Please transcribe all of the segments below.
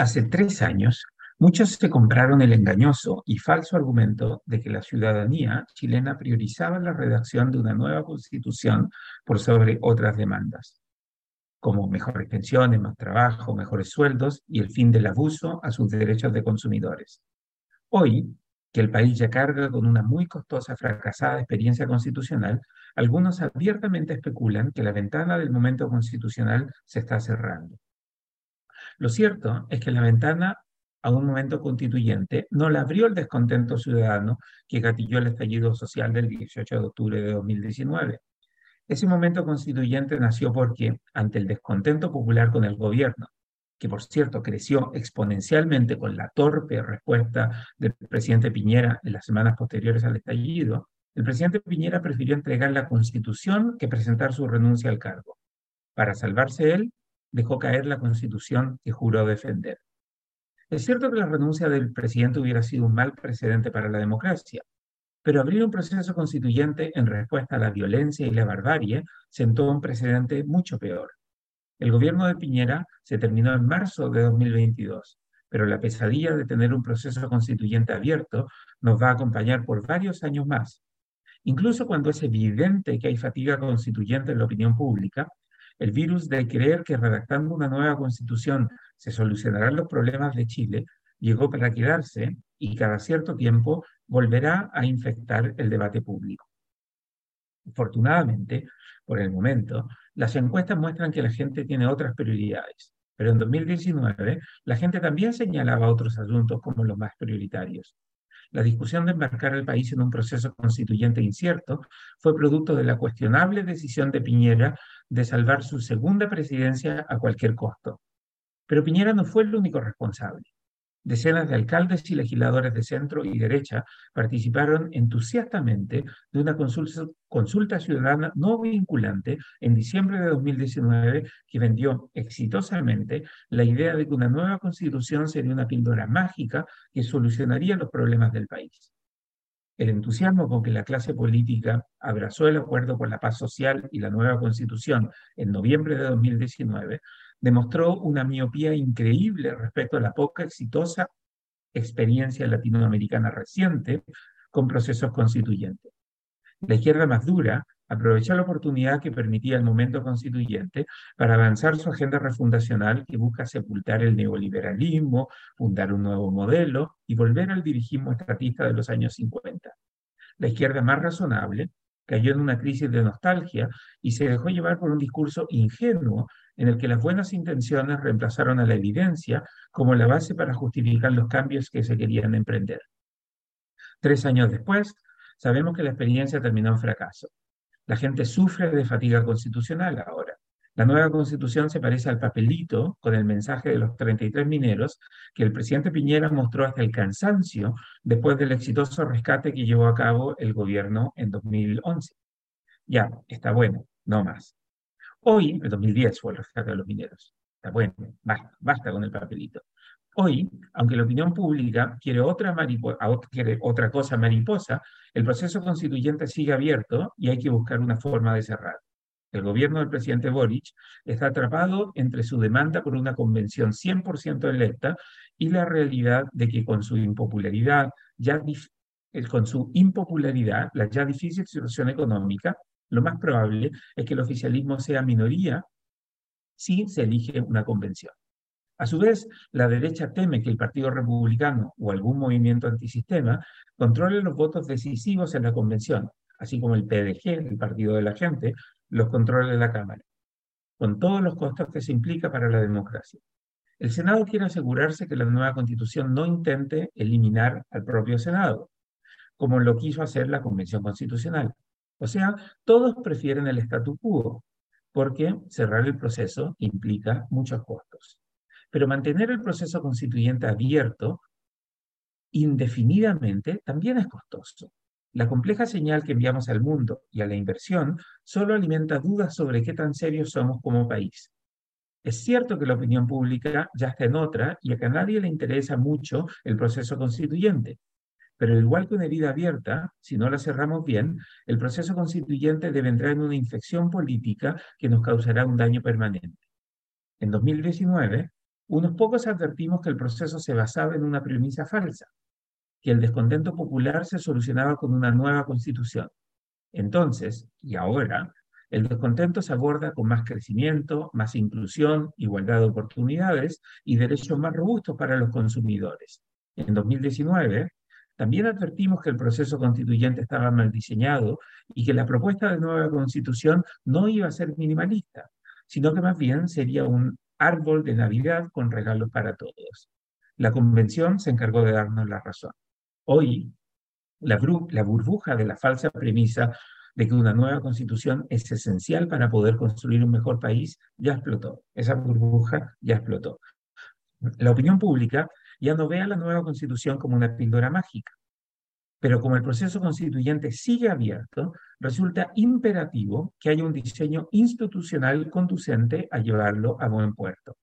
Hace tres años, muchos se compraron el engañoso y falso argumento de que la ciudadanía chilena priorizaba la redacción de una nueva constitución por sobre otras demandas, como mejores pensiones, más trabajo, mejores sueldos y el fin del abuso a sus derechos de consumidores. Hoy, que el país ya carga con una muy costosa, fracasada experiencia constitucional, algunos abiertamente especulan que la ventana del momento constitucional se está cerrando. Lo cierto es que la ventana a un momento constituyente no la abrió el descontento ciudadano que gatilló el estallido social del 18 de octubre de 2019. Ese momento constituyente nació porque, ante el descontento popular con el gobierno, que por cierto creció exponencialmente con la torpe respuesta del presidente Piñera en las semanas posteriores al estallido, el presidente Piñera prefirió entregar la constitución que presentar su renuncia al cargo. Para salvarse él, dejó caer la constitución que juró defender. Es cierto que la renuncia del presidente hubiera sido un mal precedente para la democracia, pero abrir un proceso constituyente en respuesta a la violencia y la barbarie sentó un precedente mucho peor. El gobierno de Piñera se terminó en marzo de 2022, pero la pesadilla de tener un proceso constituyente abierto nos va a acompañar por varios años más. Incluso cuando es evidente que hay fatiga constituyente en la opinión pública, el virus de creer que redactando una nueva constitución se solucionarán los problemas de Chile llegó para quedarse y cada cierto tiempo volverá a infectar el debate público. Afortunadamente, por el momento, las encuestas muestran que la gente tiene otras prioridades, pero en 2019 la gente también señalaba otros asuntos como los más prioritarios. La discusión de embarcar al país en un proceso constituyente incierto fue producto de la cuestionable decisión de Piñera de salvar su segunda presidencia a cualquier costo. Pero Piñera no fue el único responsable. Decenas de alcaldes y legisladores de centro y derecha participaron entusiastamente de una consulta, ciudadana no vinculante en diciembre de 2019 que vendió exitosamente la idea de que una nueva constitución sería una píldora mágica que solucionaría los problemas del país. El entusiasmo con que la clase política abrazó el acuerdo por la paz social y la nueva constitución en noviembre de 2019 demostró una miopía increíble respecto a la poca exitosa experiencia latinoamericana reciente con procesos constituyentes. La izquierda más dura aprovechó la oportunidad que permitía el momento constituyente para avanzar su agenda refundacional que busca sepultar el neoliberalismo, fundar un nuevo modelo y volver al dirigismo estatista de los años 50. La izquierda más razonable cayó en una crisis de nostalgia y se dejó llevar por un discurso ingenuo en el que las buenas intenciones reemplazaron a la evidencia como la base para justificar los cambios que se querían emprender. Tres años después, sabemos que la experiencia terminó en fracaso. La gente sufre de fatiga constitucional ahora. La nueva constitución se parece al papelito con el mensaje de los 33 mineros que el presidente Piñera mostró hasta el cansancio después del exitoso rescate que llevó a cabo el gobierno en 2011. Ya, está bueno, no más. Hoy, en 2010 fue el rescate de los mineros. Bueno, basta, basta con el papelito. Hoy, aunque la opinión pública quiere otra, quiere otra cosa mariposa, el proceso constituyente sigue abierto y hay que buscar una forma de cerrar. El gobierno del presidente Boric está atrapado entre su demanda por una convención 100% electa y la realidad de que con su impopularidad, ya con su impopularidad, la ya difícil situación económica, lo más probable es que el oficialismo sea minoría si se elige una convención. A su vez, la derecha teme que el Partido Republicano o algún movimiento antisistema controle los votos decisivos en la convención, así como el PDG, el Partido de la Gente, los controle la Cámara, con todos los costos que se implica para la democracia. El Senado quiere asegurarse que la nueva constitución no intente eliminar al propio Senado, como lo quiso hacer la Convención Constitucional. O sea, todos prefieren el statu quo, porque cerrar el proceso implica muchos costos. Pero mantener el proceso constituyente abierto indefinidamente también es costoso. La compleja señal que enviamos al mundo y a la inversión solo alimenta dudas sobre qué tan serios somos como país. Es cierto que la opinión pública ya está en otra y a que a nadie le interesa mucho el proceso constituyente, pero igual que una herida abierta, si no la cerramos bien, el proceso constituyente debe entrar en una infección política que nos causará un daño permanente. En 2019, unos pocos advertimos que el proceso se basaba en una premisa falsa, que el descontento popular se solucionaba con una nueva constitución. Entonces, y ahora, el descontento se aborda con más crecimiento, más inclusión, igualdad de oportunidades y derechos más robustos para los consumidores. En 2019, también advertimos que el proceso constituyente estaba mal diseñado y que la propuesta de nueva constitución no iba a ser minimalista, sino que más bien sería un árbol de Navidad con regalos para todos. La convención se encargó de darnos la razón. Hoy, la, burbuja de la falsa premisa de que una nueva constitución es esencial para poder construir un mejor país ya explotó. Esa burbuja ya explotó. La opinión pública ya no ve la nueva constitución como una píldora mágica. Pero como el proceso constituyente sigue abierto, resulta imperativo que haya un diseño institucional conducente a llevarlo a buen puerto.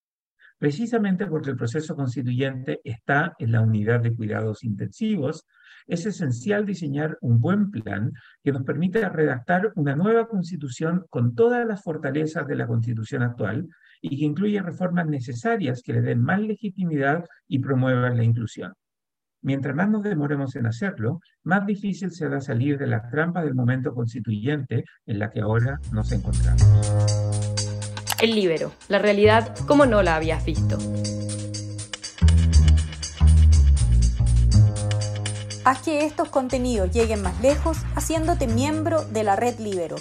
Precisamente porque el proceso constituyente está en la unidad de cuidados intensivos, es esencial diseñar un buen plan que nos permita redactar una nueva constitución con todas las fortalezas de la constitución actual y que incluya reformas necesarias que le den más legitimidad y promuevan la inclusión. Mientras más nos demoremos en hacerlo, más difícil será salir de la trampa del momento constituyente en la que ahora nos encontramos. El libero, la realidad como no la habías visto. Haz que estos contenidos lleguen más lejos haciéndote miembro de la red Libero.